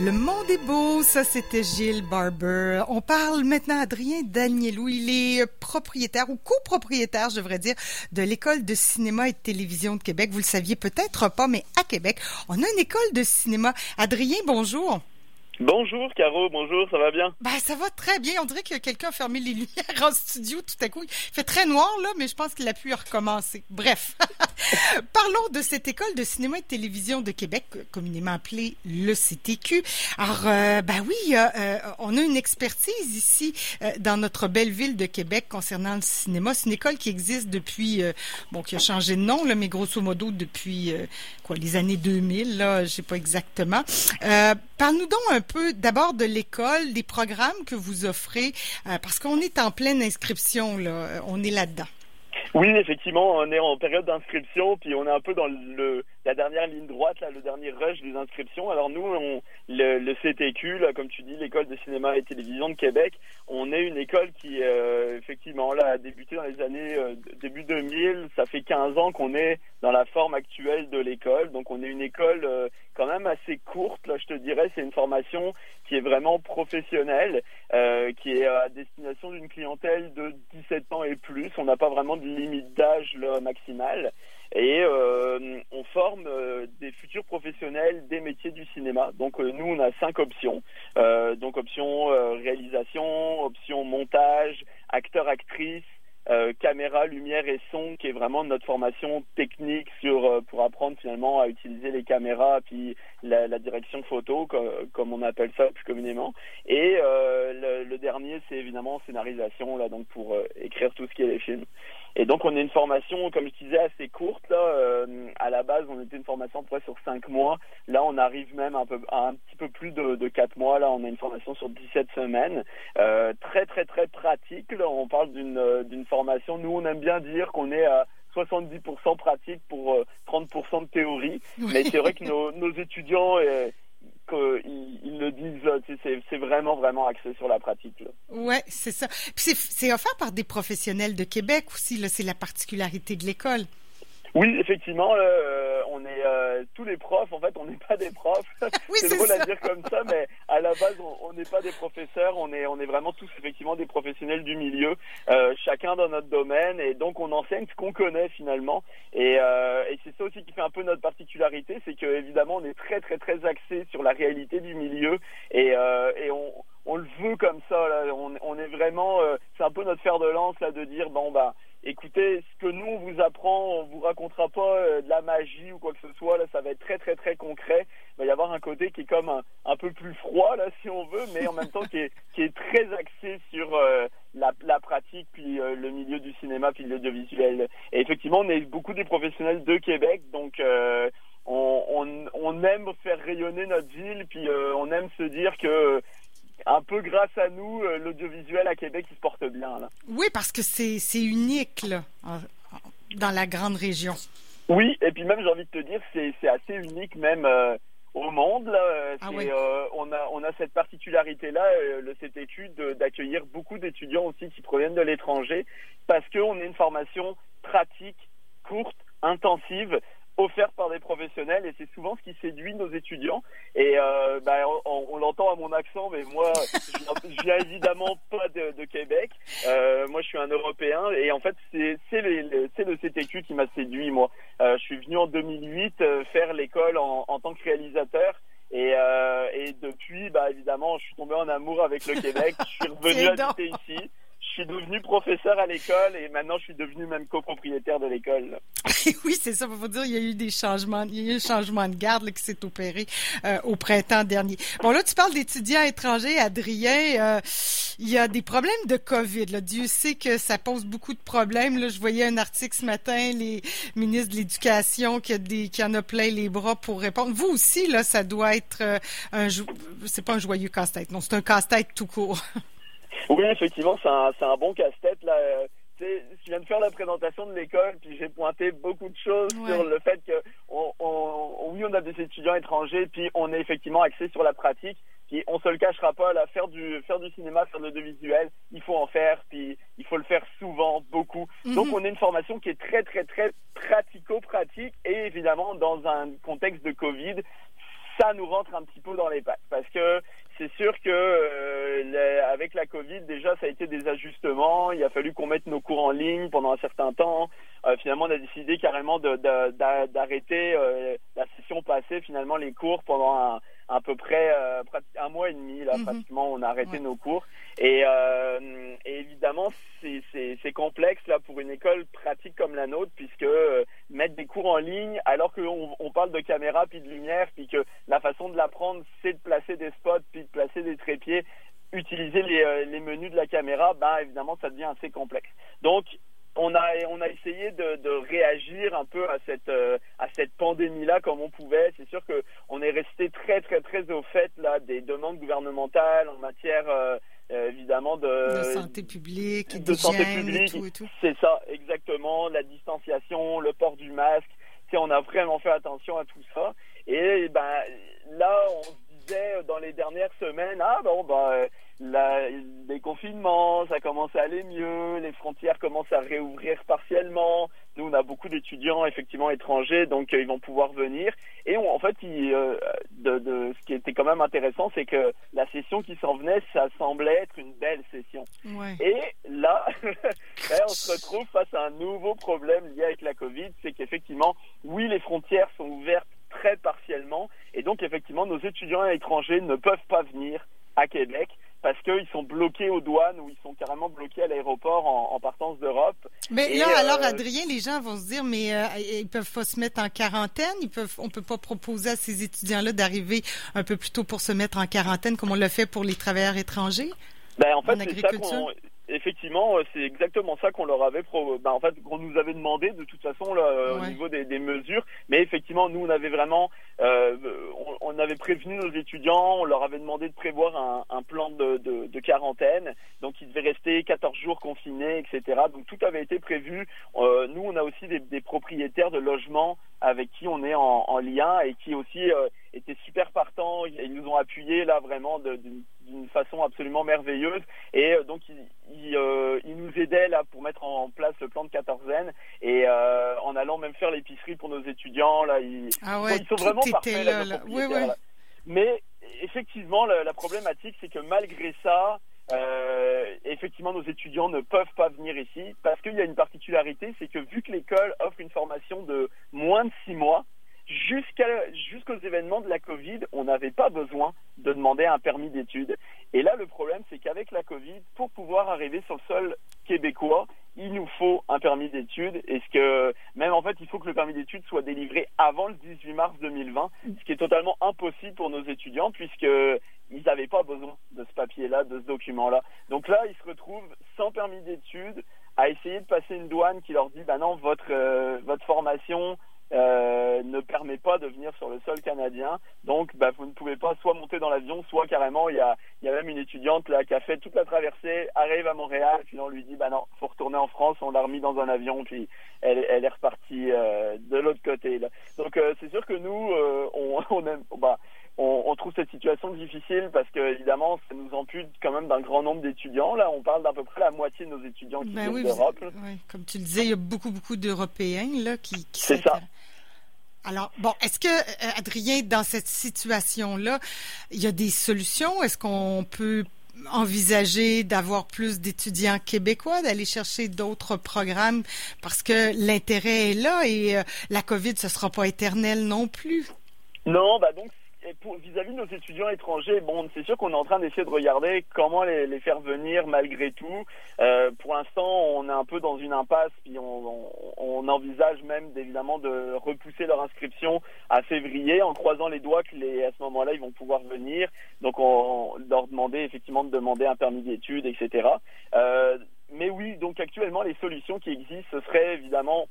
Le monde est beau, ça c'était Gilles Barber. On parle maintenant Adrien Danielou. Il est propriétaire ou copropriétaire, je devrais dire, de l'école de cinéma et de télévision de Québec. Vous le saviez peut-être pas, mais à Québec, on a une école de cinéma. Adrien, bonjour. Bonjour Caro, bonjour, ça va bien? Ben ça va très bien. On dirait que quelqu'un a fermé les lumières en studio tout à coup. Il fait très noir là, mais je pense qu'il a pu recommencer. Bref, parlons de cette école de cinéma et de télévision de Québec, communément appelée le CTQ. Alors euh, ben oui, euh, on a une expertise ici euh, dans notre belle ville de Québec concernant le cinéma. C'est une école qui existe depuis, bon, qui a changé de nom là, mais grosso modo depuis quoi les années 2000 là, je sais pas exactement. Parle-nous donc un peu d'abord de l'école, des programmes que vous offrez, euh, parce qu'on est en pleine inscription, là, euh, on est là-dedans. Oui, effectivement, on est en période d'inscription, puis on est un peu dans le, la dernière ligne droite, là, le dernier rush des inscriptions. Alors nous, on, le, CTQ, là, comme tu dis, l'école de cinéma et télévision de Québec, on est une école qui, euh, effectivement, là, a débuté dans les années début 2000. Ça fait 15 ans qu'on est dans la forme actuelle de l'école. Donc on est une école quand même assez courte, là, je te dirais. C'est une formation qui est vraiment professionnelle, euh, qui est à destination d'une clientèle de 17 ans et plus. On n'a pas vraiment de limite d'âge maximale. Et euh, on forme euh, des futurs professionnels des métiers du cinéma. Donc nous, on a cinq options. donc option réalisation, option montage, acteur-actrice, euh, caméra, lumière et son, qui est vraiment notre formation technique sur euh, pour apprendre finalement à utiliser les caméras, puis la, direction photo, comme, on appelle ça plus communément. Et euh, le, le, dernier, c'est évidemment scénarisation, là, donc pour euh, écrire tout ce qui est les films. Et donc on a une formation, comme je disais, assez courte. Là, euh, à la base, on était une formation près sur 5 mois. Là, on arrive même un peu, à un petit peu plus de, de 4 mois. Là, on a une formation sur 17 semaines. Euh, très très très pratique. Là, on parle d'une euh, d'une formation. Nous, on aime bien dire qu'on est à 70% pratique pour 30% de théorie. Mais c'est vrai que nos, nos étudiants qu'ils le disent, c'est vraiment, vraiment axé sur la pratique. Là. Ouais, c'est ça. Puis c'est offert par des professionnels de Québec aussi, c'est la particularité de l'école. Oui, effectivement, euh, on est euh, tous les profs. En fait, on n'est pas des profs. c'est drôle à dire comme ça, mais à la base, on n'est pas des professeurs. On est, on est vraiment tous effectivement des professionnels du milieu, euh, chacun dans notre domaine, et donc on enseigne ce qu'on connaît finalement. Et, et c'est ça aussi qui fait un peu notre particularité, c'est que évidemment, on est très, très, très axé sur la réalité du milieu, et, et on on le veut comme ça. Là. On, on est vraiment, c'est un peu notre fer de lance là de dire bon bah écoutez, ce que nous on vous apprend, on vous racontera pas euh, de la magie ou quoi que ce soit. Là, ça va être très très très concret. Il va y avoir un côté qui est comme un, peu plus froid là, si on veut, mais en même temps qui est qui est très axé sur euh, la, la, pratique puis euh, le milieu du cinéma puis l'audiovisuel. Et effectivement, on est beaucoup des professionnels de Québec, donc on, on, on, aime faire rayonner notre ville, puis on aime se dire que un peu grâce à nous, euh, l'audiovisuel à Québec il se porte bien. Là. Oui, parce que c'est unique là, dans la grande région. Oui, et puis même j'ai envie de te dire, c'est assez unique même euh, au monde. Là. Ah euh, on, a, on a cette particularité-là, le CTQ, d'accueillir beaucoup d'étudiants aussi qui proviennent de l'étranger, parce qu'on est une formation pratique, courte, intensive, offerte par des professionnels et c'est souvent ce qui séduit nos étudiants. Et euh, bah, on, l'entend à mon accent, mais moi, je viens, évidemment pas de, de Québec. Euh, moi, je suis un Européen et en fait, c'est le, CTQ qui m'a séduit. Moi, euh, je suis venu en 2008 euh, faire l'école en, en, tant que réalisateur. Et, euh, et depuis, bah évidemment, je suis tombé en amour avec le Québec. Je suis revenu habiter ici suis devenu professeur à l'école et maintenant je suis devenu même copropriétaire de l'école. oui, c'est ça. Faut dire, il y a eu des changements, il y a eu un changement de garde qui s'est opéré euh, au printemps dernier. Bon, là, tu parles d'étudiants étrangers, Adrien. Euh, il y a des problèmes de COVID. Dieu sait que ça pose beaucoup de problèmes. Je voyais un article ce matin, les ministres de l'Éducation qui, qui en a plein les bras pour répondre. Vous aussi, là, ça doit être euh, un, c'est pas un joyeux casse-tête. Non, c'est un casse-tête tout court. Oui, effectivement, c'est un, un, bon casse-tête. Là. je viens de faire la présentation de l'école, puis j'ai pointé beaucoup de choses sur le fait que, on, on, oui, on a des étudiants étrangers, puis on est effectivement axé sur la pratique. Puis on se le cachera pas, là, faire du faire du cinéma, faire de l'audiovisuel, il faut en faire, puis il faut le faire souvent, beaucoup. Mhm. Donc on a une formation qui est très très très pratico-pratique et évidemment dans un contexte de Covid, ça nous rentre un petit peu dans les pattes parce que sûr que euh, avec la Covid, déjà, ça a été des ajustements. Il a fallu qu'on mette nos cours en ligne pendant un certain temps. Euh, finalement, on a décidé carrément d'arrêter euh, la session passée, finalement, les cours pendant un, à peu près un mois et demi. Là, mhm. pratiquement, on a arrêté nos cours. Et, et évidemment, c'est complexe là pour une école pratique comme la nôtre, puisque mettre des cours en ligne, alors qu'on on parle de caméra puis de lumière, puis que la façon de l'apprendre, c'est de placer des spots puis placer des trépieds, utiliser euh, les, menus de la caméra, ben évidemment ça devient assez complexe. Donc on a on a essayé de, réagir un peu à cette euh, à cette pandémie là comme on pouvait. C'est sûr que on est resté très très très au fait là des demandes gouvernementales en matière euh, évidemment de, santé publique, de santé publique, C'est ça la distanciation, le port du masque. on a vraiment fait attention à tout ça. Et ben là on dans les dernières semaines, ah bon, la, les confinements, ça commence à aller mieux, les frontières commencent à réouvrir partiellement. Nous, on a beaucoup d'étudiants effectivement étrangers, donc euh, ils vont pouvoir venir. Et en fait, euh, de, de, ce qui était quand même intéressant, c'est que la session qui s'en venait, ça semblait être une belle session. Et là, on se retrouve face à un nouveau problème lié avec la Covid, c'est qu'effectivement, oui, les frontières sont ouvertes très partiellement. Et donc, effectivement, nos étudiants étrangers ne peuvent pas venir à Québec parce qu'ils sont bloqués aux douanes ou ils sont carrément bloqués à l'aéroport en, partance d'Europe. Mais là, alors, euh, Adrien, les gens vont se dire, mais euh, ils peuvent pas se mettre en quarantaine. Ils peuvent, on peut pas proposer à ces étudiants-là d'arriver un peu plus tôt pour se mettre en quarantaine, comme on l'a fait pour les travailleurs étrangers? Ben, en fait, ça qu'on effectivement, euh, c'est exactement ça qu'on leur avait, pro... Ben, en fait, qu'on nous avait demandé de toute façon là, au niveau des, des, mesures. Mais effectivement, nous, on avait vraiment, euh, on, on, avait prévenu nos étudiants, on leur avait demandé de prévoir un, un plan de, de, de, quarantaine. Donc, ils devaient rester 14 jours confinés, etc. Donc, tout avait été prévu. Euh, nous, on a aussi des, des, propriétaires de logements avec qui on est en, en lien et qui aussi euh, étaient super partants. Ils nous ont appuyés là vraiment d'une façon absolument merveilleuse. Et euh, donc, il, euh, il, nous aidait là pour mettre en place le plan de quatorzaine et euh, en allant même faire l'épicerie pour nos étudiants. Là, ils, ah ils sont vraiment Là, Mais effectivement, la, la problématique, c'est que malgré ça, euh, effectivement, nos étudiants ne peuvent pas venir ici parce qu'il y a une particularité, c'est que vu que l'école offre une formation de moins de six mois, jusqu'à jusqu'aux événements de la Covid, on n'avait pas besoin de demander un permis d'études. Et là, le problème, c'est qu'avec la Covid, pour pouvoir arriver sur le sol québécois, il nous faut un permis d'études. Et ce que même en fait, il faut que le permis d'études soit délivré avant le 18 mars 2020, ce qui est totalement impossible pour nos étudiants puisque ils n'avaient pas besoin de ce papier-là, de ce document-là. Donc là, ils se retrouvent sans permis d'études à essayer de passer une douane qui leur dit bah non, votre euh, votre formation euh, ne permet pas de venir sur le sol canadien. Donc, bah, vous ne pouvez pas soit monter dans l'avion, soit carrément, il y a, y a même une étudiante là qui a fait toute la traversée, arrive à Montréal, puis on lui dit, bah non, faut retourner en France, on l'a remis dans un avion, puis elle, elle est repartie euh, de l'autre côté. Là. Donc, euh, c'est sûr que nous, on, on aime, bah, on, on, trouve cette situation difficile parce que évidemment ça nous ampute quand même d'un grand nombre d'étudiants. Là, on parle d'à peu près la moitié de nos étudiants qui ben viennent d'Europe. Oui, comme tu le disais, il y a beaucoup beaucoup d'Européens là qui. qui C'est ça. Alors, bon, est-ce que, euh, Adrien, dans cette situation-là, il y a des solutions? Est-ce qu'on peut envisager d'avoir plus d'étudiants québécois, d'aller chercher d'autres programmes? Parce que l'intérêt est là et euh, la COVID, ce sera pas éternel non plus? Non, bah donc vis-à-vis de nos étudiants étrangers, bon, c'est sûr qu'on est en train d'essayer de regarder comment les, faire venir malgré tout. Euh, pour l'instant, on est un peu dans une impasse, puis on, envisage même évidemment de repousser leur inscription à février, en croisant les doigts que à ce moment-là, ils vont pouvoir venir. Donc, on, leur demander effectivement de demander un permis d'études, etc. Euh, mais oui, donc actuellement, les solutions qui existent, ce serait évidemment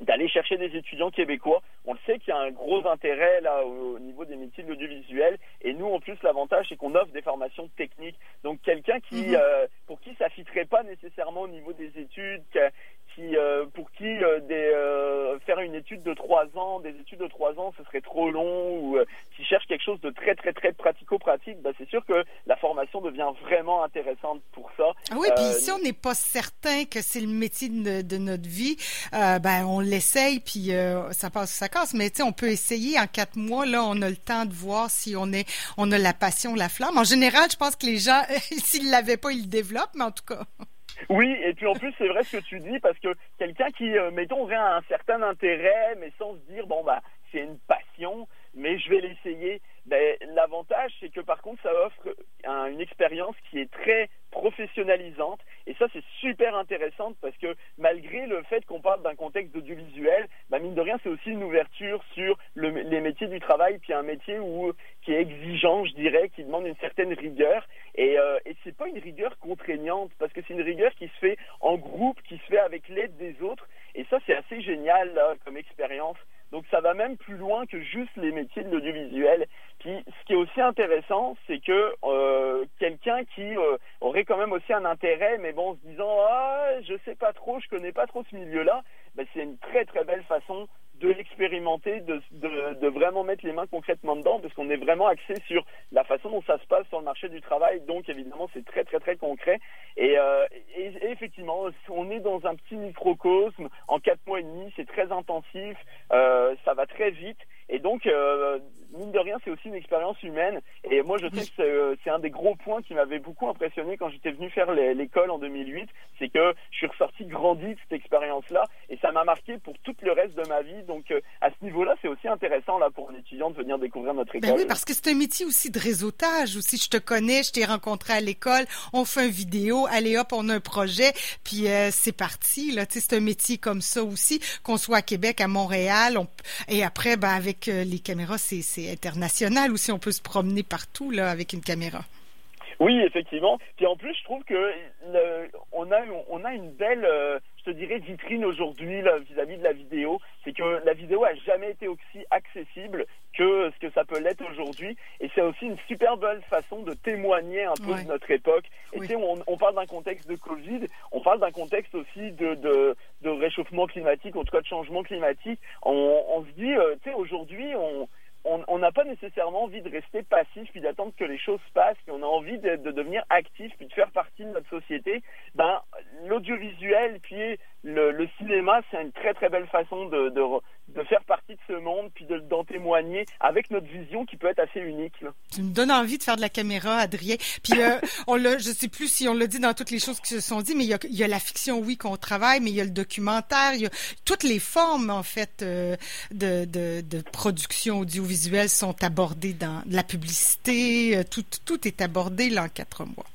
d'aller chercher des étudiants québécois. On le sait qu'il y a un gros intérêt là au, niveau des métiers de l'audiovisuel et nous en plus l'avantage c'est qu'on offre des formations techniques. Donc quelqu'un qui mhm. euh, pour qui ça fitterait pas nécessairement au niveau des études, qui, pour qui des, faire une étude de trois ans, des études de trois ans, ce serait trop long, ou qui cherchent quelque chose de très très très pratico-pratique, bah, c'est sûr que la formation devient vraiment intéressante pour ça. Ah oui, puis si on n'est pas certain que c'est le métier de, notre vie, ben on l'essaye, puis ça passe ça casse. Mais tu sais, on peut essayer en quatre mois. Là, on a le temps de voir si on est, on a la passion, la flamme. En général, je pense que les gens, s'ils l'avaient pas, ils le développent, mais en tout cas. Oui, et puis en plus, c'est vrai ce que tu dis, parce que quelqu'un qui, euh, mettons, aurait un certain intérêt, mais sans se dire, bon, bah, c'est une passion, mais je vais l'essayer. Ben, L'avantage, c'est que par contre, ça offre une expérience qui est très professionnalisante. Et ça, c'est super intéressant parce que malgré le fait qu'on parle d'un contexte audiovisuel, bah, mine de rien, c'est aussi une ouverture sur les métiers du travail, puis un métier qui est exigeant, je dirais, qui demande une certaine rigueur. Et, euh, et c'est pas une rigueur contraignante parce que c'est une rigueur qui se fait en groupe, qui se fait avec l'aide des autres. Et ça, c'est assez génial comme expérience. Donc ça va même plus loin que juste les métiers de l'audiovisuel. Puis ce qui est aussi intéressant, c'est que euh, quelqu'un qui euh, aurait quand même aussi un intérêt, mais bon, en se disant ah je sais pas trop, je connais pas trop ce milieu-là, ben, c'est une très très belle façon de l'expérimenter, de, de, de, vraiment mettre les mains concrètement dedans, parce qu'on est vraiment axé sur la façon dont ça se passe sur le marché du travail. Donc évidemment, c'est très très très concret. Et, euh, et, effectivement, on est dans un petit microcosme. En quatre mois et demi, c'est très intensif, euh, ça va très vite. Et donc, euh, mine de rien, c'est aussi une expérience humaine. Et moi, je sais que euh, c'est un des gros points qui m'avait beaucoup impressionné quand j'étais venu faire l'école en 2008. C'est que je suis ressorti grandi de cette expérience-là. Et ça m'a marqué pour tout le reste de ma vie. Donc, euh, à ce niveau-là, c'est aussi intéressant là pour un étudiant de venir découvrir notre ben école. Ben oui, parce que c'est un métier aussi de réseautage. Aussi, je te connais, je t'ai rencontré à l'école, on fait une vidéo, allez hop, on a un projet, puis c'est parti. Là, c'est un métier comme ça aussi, qu'on soit à Québec, à Montréal, et après, ben avec les caméras, c'est international ou si on peut se promener partout là avec une caméra? Oui, effectivement. Puis en plus, je trouve que on a on a une belle, euh, te dirais, vitrine aujourd'hui vis-à-vis de la vidéo. C'est que la vidéo a jamais été aussi accessible que ce que ça peut l'être aujourd'hui. Et c'est aussi une super belle façon de témoigner un peu de notre époque. Et tu sais, on, parle d'un contexte de Covid, on parle d'un contexte aussi de, de, de, réchauffement climatique, en tout cas de changement climatique. On, on se dit, euh, tu sais, aujourd'hui, on on n'a pas nécessairement envie de rester passif puis d'attendre que les choses passent, puis on a envie de, devenir actif puis de faire partie de notre société. Ben l'audiovisuel puis le, cinéma, c'est une très très belle façon de, de, faire partie de ce monde, puis d'en témoigner avec notre vision qui peut être assez unique. Tu me donnes envie de faire de la caméra, Adrien. Puis euh, on l'a, je sais plus si on l'a dit dans toutes les choses qui se sont dites, mais il y a, il y a la fiction, oui, qu'on travaille, mais il y a le documentaire, il y a toutes les formes en fait euh, de, de, de, production audiovisuelle sont abordées dans la publicité, euh, tout, tout est abordé là en quatre mois.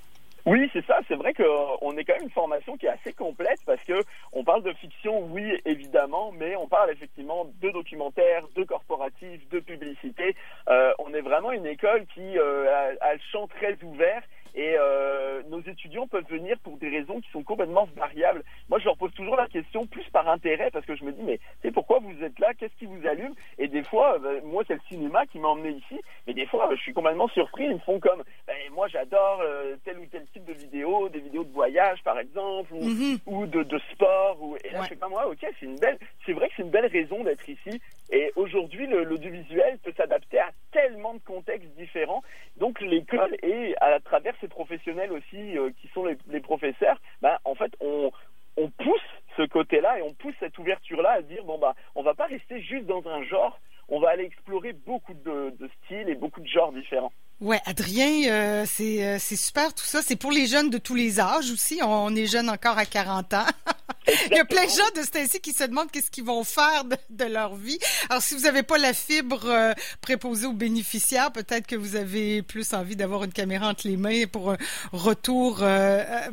Oui, c'est ça. C'est vrai qu'on est quand même une formation qui est assez complète parce que on parle de fiction, oui, évidemment, mais on parle effectivement de documentaires, de corporatifs, de publicité. Euh, on est vraiment une école qui euh, a, le champ très ouvert et euh, nos étudiants peuvent venir pour des raisons qui sont complètement variables. Moi, je leur pose toujours la question plus par intérêt parce que je me dis, mais tu pourquoi vous êtes là? Qu'est-ce qui vous allume? Et des fois, ben, moi, c'est le cinéma qui m'a emmené ici, mais des fois, je suis complètement surpris. Ils me font comme, ben, moi, j'adore tel ou tel type de vidéo, des vidéos de voyage, par exemple, ou, mhm. ou de, de, sport. Ou, et là, je fais pas moi, ok, c'est une belle, c'est vrai que c'est une belle raison d'être ici. Et aujourd'hui, l'audiovisuel peut s'adapter à tellement de contextes différents. Donc, l'école et à travers ces professionnels aussi euh, qui sont les, professeurs, ben, en fait, on, on pousse ce côté-là et on pousse cette ouverture-là à dire bon bah on va pas rester juste dans un genre, on va aller explorer beaucoup de, styles et beaucoup de genres différents. Ouais, Adrien, euh, c'est euh, c'est super tout ça. C'est pour les jeunes de tous les âges aussi. On, est jeunes encore à 40 ans. Il y a plein de gens de temps qui se demandent qu'est-ce qu'ils vont faire de, leur vie. Alors, si vous n'avez pas la fibre euh, préposée aux bénéficiaires, peut-être que vous avez plus envie d'avoir une caméra entre les mains pour un retour,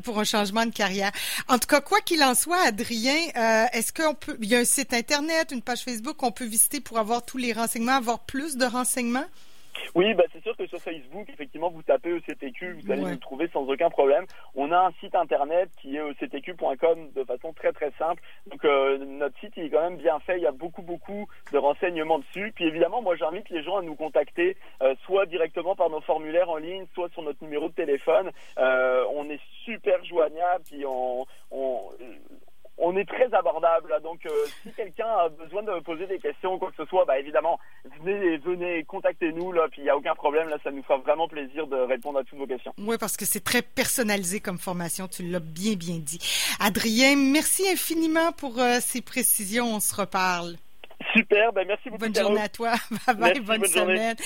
pour un changement de carrière. En tout cas, quoi qu'il en soit, Adrien, est-ce qu'on peut, il y a un site internet, une page Facebook qu'on peut visiter pour avoir tous les renseignements, avoir plus de renseignements? Oui, bah c'est sûr que sur Facebook, effectivement, vous tapez ECTQ, vous allez nous trouver sans aucun problème. On a un site internet qui est ectq.com de façon très très simple. Donc euh, notre site il est quand même bien fait, il y a beaucoup beaucoup de renseignements dessus. Puis évidemment, moi j'invite les gens à nous contacter euh, soit directement par nos formulaires en ligne, soit sur notre numéro de téléphone. Euh, on est super joignable, puis on, on on est très abordable. Donc, euh, si quelqu'un a besoin de poser des questions ou quoi que ce soit, bah évidemment, venez, venez, contactez-nous là. Puis il y a aucun problème. Là, ça nous fera vraiment plaisir de répondre à toutes vos questions. Oui, parce que c'est très personnalisé comme formation. Tu l'as bien, bien dit. Adrien, merci infiniment pour euh, ces précisions. On se reparle. Super, ben merci beaucoup. Bonne journée à toi. Bye bye, bonne, semaine.